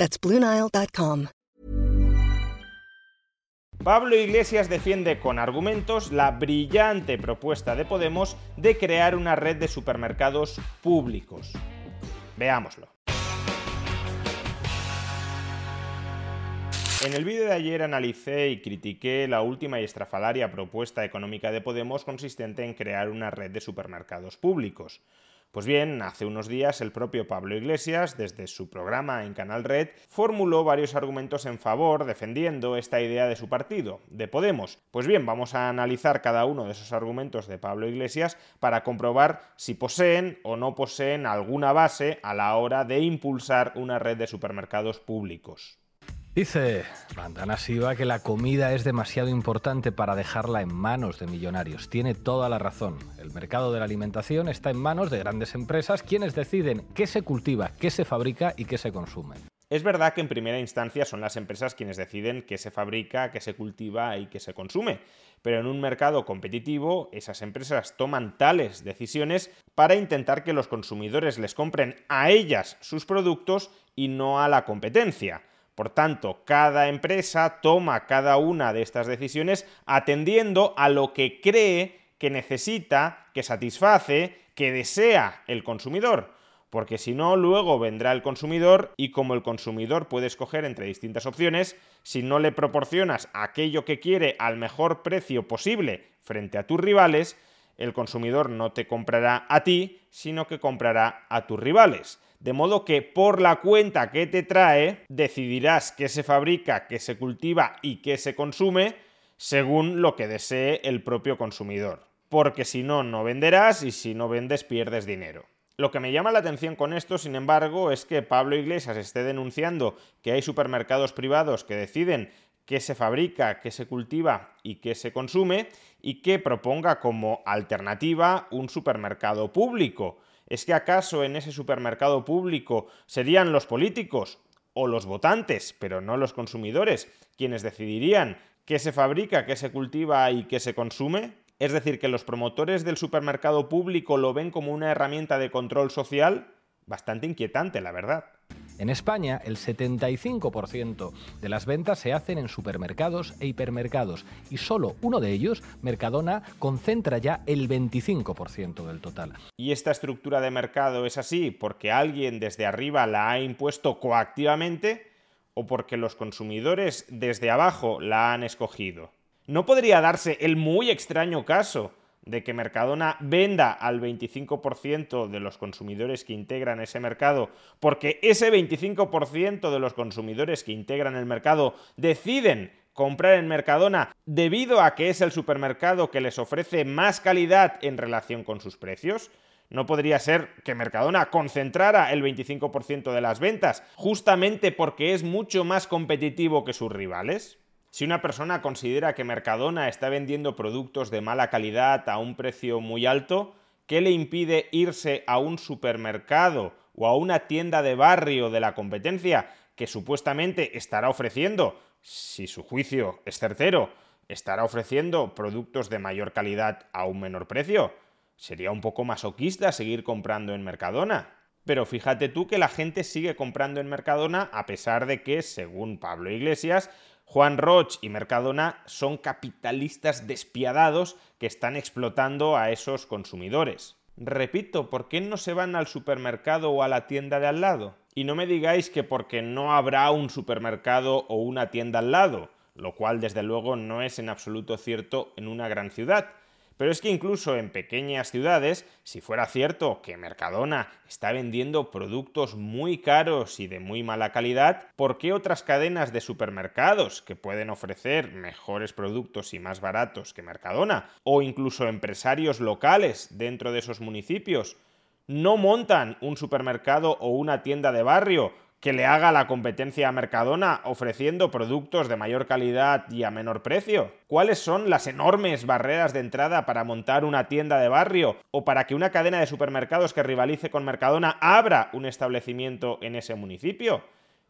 That's. Pablo Iglesias defiende con argumentos la brillante propuesta de Podemos de crear una red de supermercados públicos. Veámoslo. En el vídeo de ayer analicé y critiqué la última y estrafalaria propuesta económica de Podemos consistente en crear una red de supermercados públicos. Pues bien, hace unos días el propio Pablo Iglesias, desde su programa en Canal Red, formuló varios argumentos en favor, defendiendo esta idea de su partido, de Podemos. Pues bien, vamos a analizar cada uno de esos argumentos de Pablo Iglesias para comprobar si poseen o no poseen alguna base a la hora de impulsar una red de supermercados públicos. Dice Bandana Siva que la comida es demasiado importante para dejarla en manos de millonarios. Tiene toda la razón. El mercado de la alimentación está en manos de grandes empresas quienes deciden qué se cultiva, qué se fabrica y qué se consume. Es verdad que en primera instancia son las empresas quienes deciden qué se fabrica, qué se cultiva y qué se consume, pero en un mercado competitivo esas empresas toman tales decisiones para intentar que los consumidores les compren a ellas sus productos y no a la competencia. Por tanto, cada empresa toma cada una de estas decisiones atendiendo a lo que cree que necesita, que satisface, que desea el consumidor. Porque si no, luego vendrá el consumidor y como el consumidor puede escoger entre distintas opciones, si no le proporcionas aquello que quiere al mejor precio posible frente a tus rivales, el consumidor no te comprará a ti, sino que comprará a tus rivales. De modo que por la cuenta que te trae decidirás qué se fabrica, qué se cultiva y qué se consume según lo que desee el propio consumidor. Porque si no, no venderás y si no vendes pierdes dinero. Lo que me llama la atención con esto, sin embargo, es que Pablo Iglesias esté denunciando que hay supermercados privados que deciden qué se fabrica, qué se cultiva y qué se consume, y que proponga como alternativa un supermercado público. ¿Es que acaso en ese supermercado público serían los políticos o los votantes, pero no los consumidores, quienes decidirían qué se fabrica, qué se cultiva y qué se consume? Es decir, que los promotores del supermercado público lo ven como una herramienta de control social bastante inquietante, la verdad. En España, el 75% de las ventas se hacen en supermercados e hipermercados y solo uno de ellos, Mercadona, concentra ya el 25% del total. ¿Y esta estructura de mercado es así porque alguien desde arriba la ha impuesto coactivamente o porque los consumidores desde abajo la han escogido? ¿No podría darse el muy extraño caso de que Mercadona venda al 25% de los consumidores que integran ese mercado, porque ese 25% de los consumidores que integran el mercado deciden comprar en Mercadona debido a que es el supermercado que les ofrece más calidad en relación con sus precios? ¿No podría ser que Mercadona concentrara el 25% de las ventas justamente porque es mucho más competitivo que sus rivales? Si una persona considera que Mercadona está vendiendo productos de mala calidad a un precio muy alto, ¿qué le impide irse a un supermercado o a una tienda de barrio de la competencia que supuestamente estará ofreciendo, si su juicio es certero, estará ofreciendo productos de mayor calidad a un menor precio? Sería un poco masoquista seguir comprando en Mercadona. Pero fíjate tú que la gente sigue comprando en Mercadona a pesar de que, según Pablo Iglesias, Juan Roch y Mercadona son capitalistas despiadados que están explotando a esos consumidores. Repito, ¿por qué no se van al supermercado o a la tienda de al lado? Y no me digáis que porque no habrá un supermercado o una tienda al lado, lo cual desde luego no es en absoluto cierto en una gran ciudad. Pero es que incluso en pequeñas ciudades, si fuera cierto que Mercadona está vendiendo productos muy caros y de muy mala calidad, ¿por qué otras cadenas de supermercados que pueden ofrecer mejores productos y más baratos que Mercadona, o incluso empresarios locales dentro de esos municipios, no montan un supermercado o una tienda de barrio que le haga la competencia a Mercadona ofreciendo productos de mayor calidad y a menor precio? ¿Cuáles son las enormes barreras de entrada para montar una tienda de barrio o para que una cadena de supermercados que rivalice con Mercadona abra un establecimiento en ese municipio?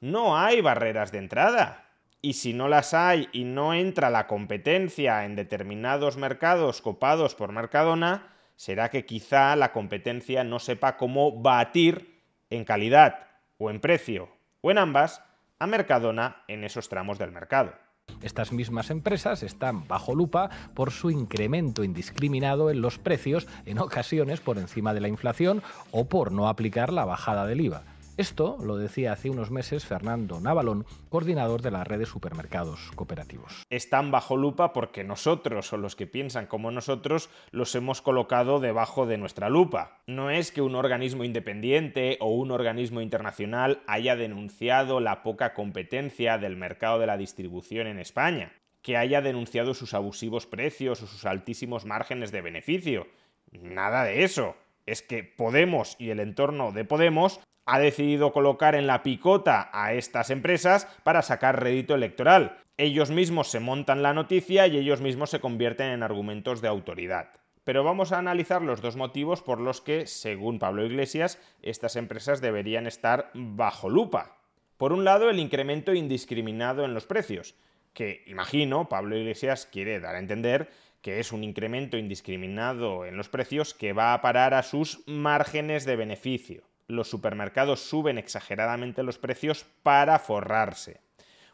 No hay barreras de entrada. Y si no las hay y no entra la competencia en determinados mercados copados por Mercadona, será que quizá la competencia no sepa cómo batir en calidad o en precio o en ambas a Mercadona en esos tramos del mercado. Estas mismas empresas están bajo lupa por su incremento indiscriminado en los precios, en ocasiones por encima de la inflación o por no aplicar la bajada del IVA. Esto lo decía hace unos meses Fernando Navalón, coordinador de la red de supermercados cooperativos. Están bajo lupa porque nosotros o los que piensan como nosotros los hemos colocado debajo de nuestra lupa. No es que un organismo independiente o un organismo internacional haya denunciado la poca competencia del mercado de la distribución en España, que haya denunciado sus abusivos precios o sus altísimos márgenes de beneficio. Nada de eso es que Podemos y el entorno de Podemos ha decidido colocar en la picota a estas empresas para sacar rédito electoral. Ellos mismos se montan la noticia y ellos mismos se convierten en argumentos de autoridad. Pero vamos a analizar los dos motivos por los que, según Pablo Iglesias, estas empresas deberían estar bajo lupa. Por un lado, el incremento indiscriminado en los precios, que imagino Pablo Iglesias quiere dar a entender que es un incremento indiscriminado en los precios que va a parar a sus márgenes de beneficio los supermercados suben exageradamente los precios para forrarse.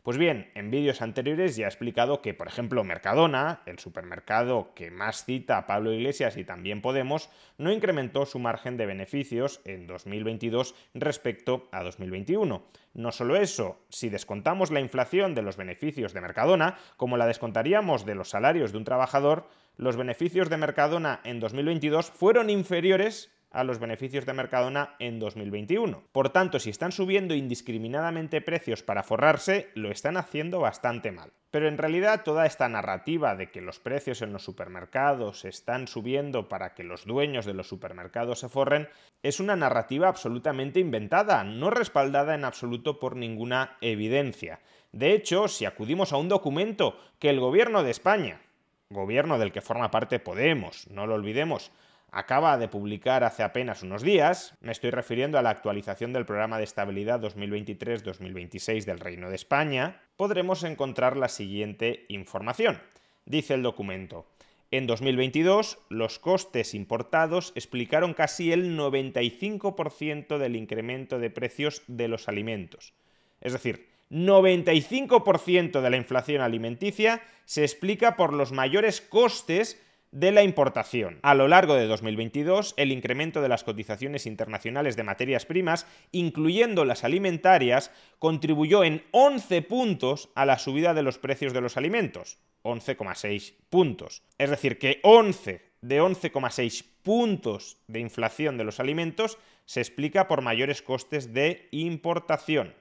Pues bien, en vídeos anteriores ya he explicado que, por ejemplo, Mercadona, el supermercado que más cita a Pablo Iglesias y también Podemos, no incrementó su margen de beneficios en 2022 respecto a 2021. No solo eso, si descontamos la inflación de los beneficios de Mercadona, como la descontaríamos de los salarios de un trabajador, los beneficios de Mercadona en 2022 fueron inferiores a los beneficios de Mercadona en 2021. Por tanto, si están subiendo indiscriminadamente precios para forrarse, lo están haciendo bastante mal. Pero en realidad toda esta narrativa de que los precios en los supermercados están subiendo para que los dueños de los supermercados se forren es una narrativa absolutamente inventada, no respaldada en absoluto por ninguna evidencia. De hecho, si acudimos a un documento que el gobierno de España, gobierno del que forma parte Podemos, no lo olvidemos, acaba de publicar hace apenas unos días, me estoy refiriendo a la actualización del programa de estabilidad 2023-2026 del Reino de España, podremos encontrar la siguiente información. Dice el documento, en 2022 los costes importados explicaron casi el 95% del incremento de precios de los alimentos. Es decir, 95% de la inflación alimenticia se explica por los mayores costes de la importación. A lo largo de 2022, el incremento de las cotizaciones internacionales de materias primas, incluyendo las alimentarias, contribuyó en 11 puntos a la subida de los precios de los alimentos. 11,6 puntos. Es decir, que 11 de 11,6 puntos de inflación de los alimentos se explica por mayores costes de importación.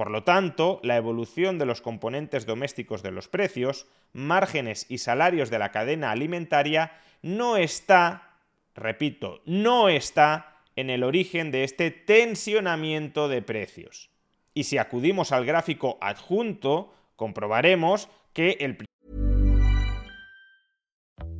Por lo tanto, la evolución de los componentes domésticos de los precios, márgenes y salarios de la cadena alimentaria no está, repito, no está en el origen de este tensionamiento de precios. Y si acudimos al gráfico adjunto, comprobaremos que el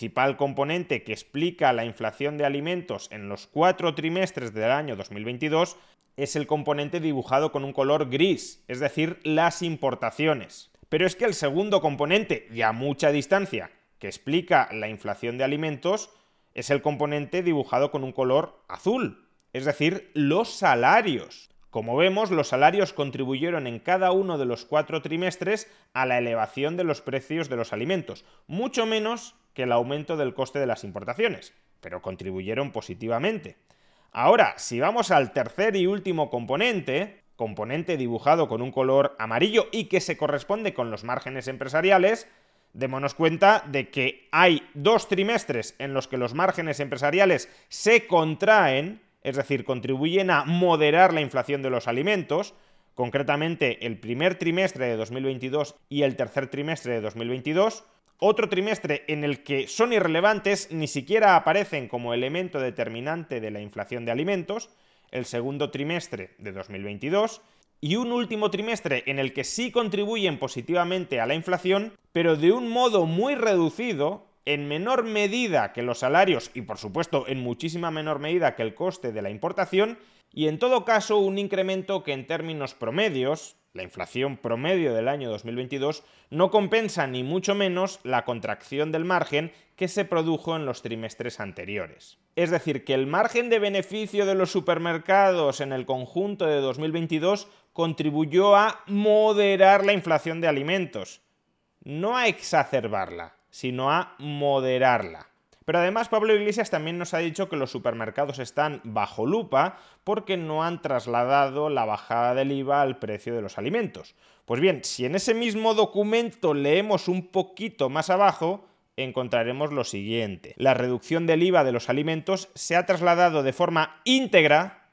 Principal componente que explica la inflación de alimentos en los cuatro trimestres del año 2022 es el componente dibujado con un color gris, es decir, las importaciones. Pero es que el segundo componente, y a mucha distancia, que explica la inflación de alimentos, es el componente dibujado con un color azul, es decir, los salarios. Como vemos, los salarios contribuyeron en cada uno de los cuatro trimestres a la elevación de los precios de los alimentos, mucho menos que el aumento del coste de las importaciones, pero contribuyeron positivamente. Ahora, si vamos al tercer y último componente, componente dibujado con un color amarillo y que se corresponde con los márgenes empresariales, démonos cuenta de que hay dos trimestres en los que los márgenes empresariales se contraen, es decir, contribuyen a moderar la inflación de los alimentos, concretamente el primer trimestre de 2022 y el tercer trimestre de 2022, otro trimestre en el que son irrelevantes, ni siquiera aparecen como elemento determinante de la inflación de alimentos, el segundo trimestre de 2022, y un último trimestre en el que sí contribuyen positivamente a la inflación, pero de un modo muy reducido, en menor medida que los salarios y por supuesto en muchísima menor medida que el coste de la importación, y en todo caso un incremento que en términos promedios, la inflación promedio del año 2022 no compensa ni mucho menos la contracción del margen que se produjo en los trimestres anteriores. Es decir, que el margen de beneficio de los supermercados en el conjunto de 2022 contribuyó a moderar la inflación de alimentos, no a exacerbarla, sino a moderarla. Pero además Pablo Iglesias también nos ha dicho que los supermercados están bajo lupa porque no han trasladado la bajada del IVA al precio de los alimentos. Pues bien, si en ese mismo documento leemos un poquito más abajo, encontraremos lo siguiente. La reducción del IVA de los alimentos se ha trasladado de forma íntegra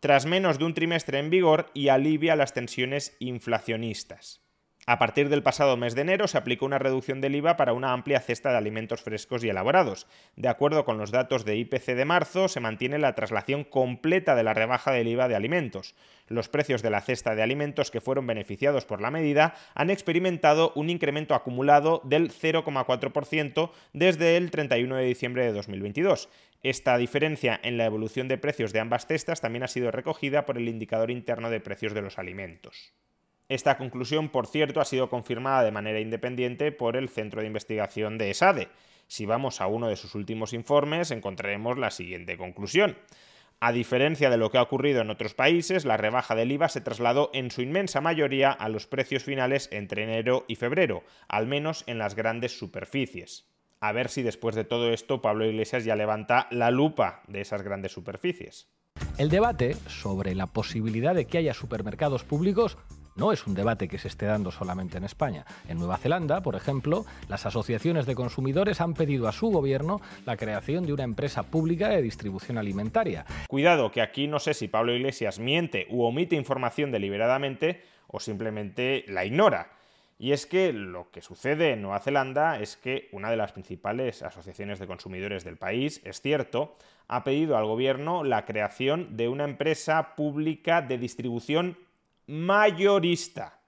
tras menos de un trimestre en vigor y alivia las tensiones inflacionistas. A partir del pasado mes de enero se aplicó una reducción del IVA para una amplia cesta de alimentos frescos y elaborados. De acuerdo con los datos de IPC de marzo, se mantiene la traslación completa de la rebaja del IVA de alimentos. Los precios de la cesta de alimentos que fueron beneficiados por la medida han experimentado un incremento acumulado del 0,4% desde el 31 de diciembre de 2022. Esta diferencia en la evolución de precios de ambas cestas también ha sido recogida por el indicador interno de precios de los alimentos. Esta conclusión, por cierto, ha sido confirmada de manera independiente por el Centro de Investigación de ESADE. Si vamos a uno de sus últimos informes, encontraremos la siguiente conclusión. A diferencia de lo que ha ocurrido en otros países, la rebaja del IVA se trasladó en su inmensa mayoría a los precios finales entre enero y febrero, al menos en las grandes superficies. A ver si después de todo esto Pablo Iglesias ya levanta la lupa de esas grandes superficies. El debate sobre la posibilidad de que haya supermercados públicos no es un debate que se esté dando solamente en España. En Nueva Zelanda, por ejemplo, las asociaciones de consumidores han pedido a su gobierno la creación de una empresa pública de distribución alimentaria. Cuidado, que aquí no sé si Pablo Iglesias miente u omite información deliberadamente o simplemente la ignora. Y es que lo que sucede en Nueva Zelanda es que una de las principales asociaciones de consumidores del país, es cierto, ha pedido al gobierno la creación de una empresa pública de distribución mayorista,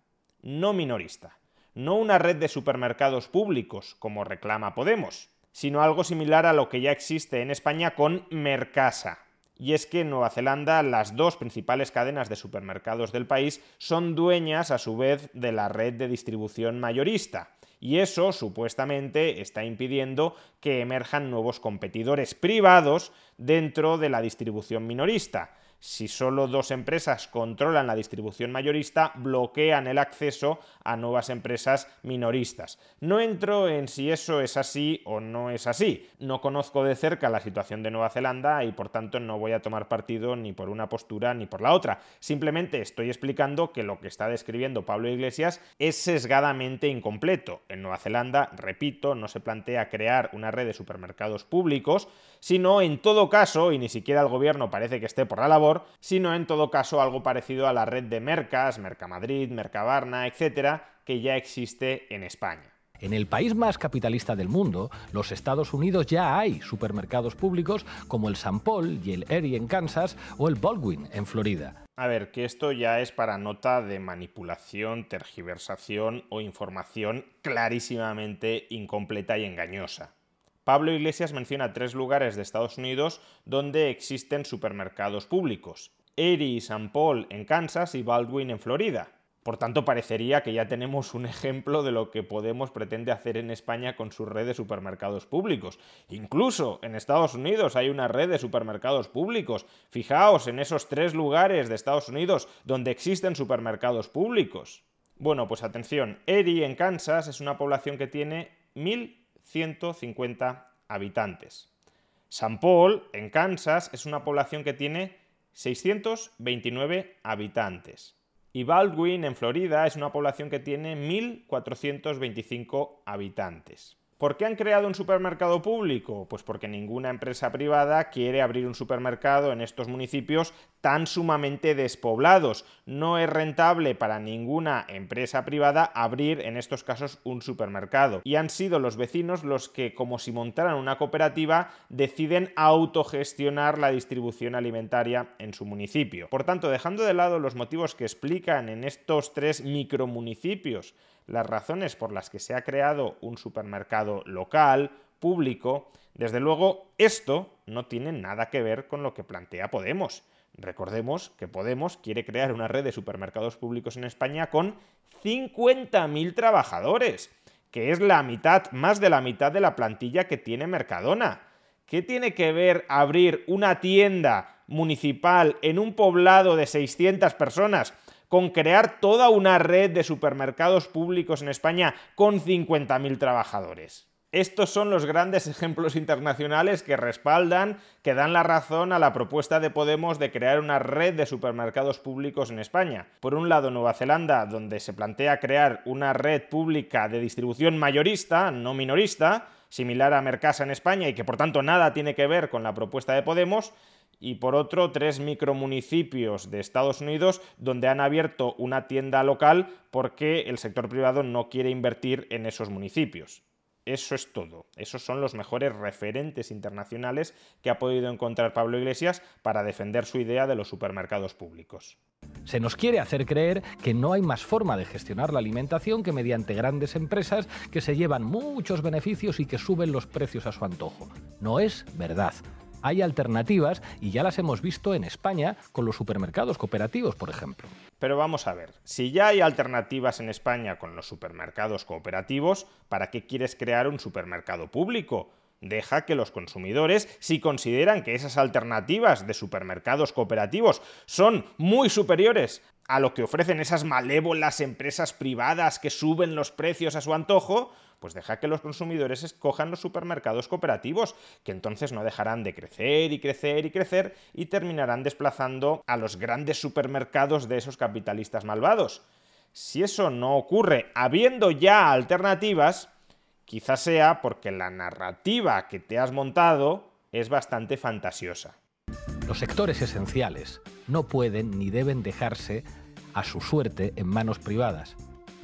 no minorista. No una red de supermercados públicos, como reclama Podemos, sino algo similar a lo que ya existe en España con Mercasa. Y es que en Nueva Zelanda las dos principales cadenas de supermercados del país son dueñas a su vez de la red de distribución mayorista. Y eso supuestamente está impidiendo que emerjan nuevos competidores privados dentro de la distribución minorista si solo dos empresas controlan la distribución mayorista, bloquean el acceso a nuevas empresas minoristas. No entro en si eso es así o no es así. No conozco de cerca la situación de Nueva Zelanda y por tanto no voy a tomar partido ni por una postura ni por la otra. Simplemente estoy explicando que lo que está describiendo Pablo Iglesias es sesgadamente incompleto. En Nueva Zelanda, repito, no se plantea crear una red de supermercados públicos, sino en todo caso, y ni siquiera el gobierno parece que esté por la labor, sino en todo caso algo parecido a la red de Mercas, Mercamadrid, Mercabarna, etcétera, que ya existe en España. En el país más capitalista del mundo, los Estados Unidos, ya hay supermercados públicos como el St. Paul y el Erie en Kansas o el Baldwin en Florida. A ver, que esto ya es para nota de manipulación, tergiversación o información clarísimamente incompleta y engañosa. Pablo Iglesias menciona tres lugares de Estados Unidos donde existen supermercados públicos. Erie y St. Paul en Kansas y Baldwin en Florida. Por tanto, parecería que ya tenemos un ejemplo de lo que Podemos pretende hacer en España con su red de supermercados públicos. Incluso en Estados Unidos hay una red de supermercados públicos. Fijaos en esos tres lugares de Estados Unidos donde existen supermercados públicos. Bueno, pues atención, Erie en Kansas es una población que tiene 1.150 habitantes. St. Paul en Kansas es una población que tiene 629 habitantes. Y Baldwin, en Florida, es una población que tiene 1.425 habitantes. ¿Por qué han creado un supermercado público? Pues porque ninguna empresa privada quiere abrir un supermercado en estos municipios tan sumamente despoblados. No es rentable para ninguna empresa privada abrir en estos casos un supermercado. Y han sido los vecinos los que, como si montaran una cooperativa, deciden autogestionar la distribución alimentaria en su municipio. Por tanto, dejando de lado los motivos que explican en estos tres micromunicipios las razones por las que se ha creado un supermercado local, público, desde luego esto no tiene nada que ver con lo que plantea Podemos. Recordemos que Podemos quiere crear una red de supermercados públicos en España con 50.000 trabajadores, que es la mitad, más de la mitad de la plantilla que tiene Mercadona. ¿Qué tiene que ver abrir una tienda municipal en un poblado de 600 personas con crear toda una red de supermercados públicos en España con 50.000 trabajadores. Estos son los grandes ejemplos internacionales que respaldan, que dan la razón a la propuesta de Podemos de crear una red de supermercados públicos en España. Por un lado, Nueva Zelanda, donde se plantea crear una red pública de distribución mayorista, no minorista, similar a Mercasa en España y que por tanto nada tiene que ver con la propuesta de Podemos, y por otro tres micromunicipios de Estados Unidos donde han abierto una tienda local porque el sector privado no quiere invertir en esos municipios. Eso es todo. Esos son los mejores referentes internacionales que ha podido encontrar Pablo Iglesias para defender su idea de los supermercados públicos. Se nos quiere hacer creer que no hay más forma de gestionar la alimentación que mediante grandes empresas que se llevan muchos beneficios y que suben los precios a su antojo. No es verdad. Hay alternativas y ya las hemos visto en España con los supermercados cooperativos, por ejemplo. Pero vamos a ver, si ya hay alternativas en España con los supermercados cooperativos, ¿para qué quieres crear un supermercado público? Deja que los consumidores, si consideran que esas alternativas de supermercados cooperativos son muy superiores a lo que ofrecen esas malévolas empresas privadas que suben los precios a su antojo, pues deja que los consumidores escojan los supermercados cooperativos, que entonces no dejarán de crecer y crecer y crecer y terminarán desplazando a los grandes supermercados de esos capitalistas malvados. Si eso no ocurre habiendo ya alternativas, quizás sea porque la narrativa que te has montado es bastante fantasiosa. Los sectores esenciales no pueden ni deben dejarse a su suerte en manos privadas.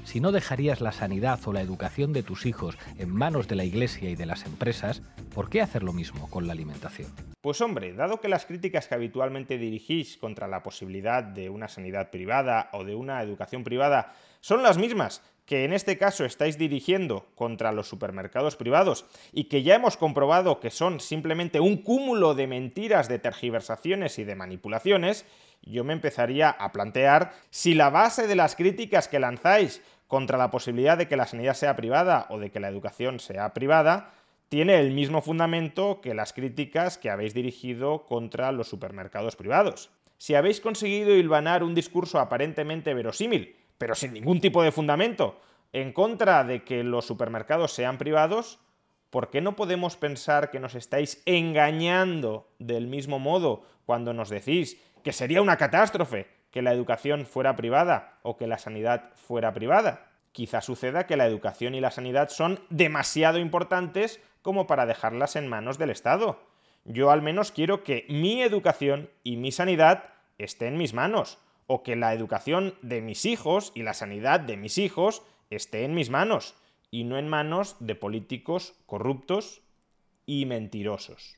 Si no dejarías la sanidad o la educación de tus hijos en manos de la Iglesia y de las empresas, ¿por qué hacer lo mismo con la alimentación? Pues hombre, dado que las críticas que habitualmente dirigís contra la posibilidad de una sanidad privada o de una educación privada son las mismas que en este caso estáis dirigiendo contra los supermercados privados y que ya hemos comprobado que son simplemente un cúmulo de mentiras, de tergiversaciones y de manipulaciones, yo me empezaría a plantear si la base de las críticas que lanzáis contra la posibilidad de que la sanidad sea privada o de que la educación sea privada tiene el mismo fundamento que las críticas que habéis dirigido contra los supermercados privados. Si habéis conseguido hilvanar un discurso aparentemente verosímil, pero sin ningún tipo de fundamento, en contra de que los supermercados sean privados, ¿por qué no podemos pensar que nos estáis engañando del mismo modo cuando nos decís que sería una catástrofe que la educación fuera privada o que la sanidad fuera privada? Quizá suceda que la educación y la sanidad son demasiado importantes como para dejarlas en manos del Estado. Yo al menos quiero que mi educación y mi sanidad estén en mis manos o que la educación de mis hijos y la sanidad de mis hijos esté en mis manos. y no en manos de políticos corruptos y mentirosos.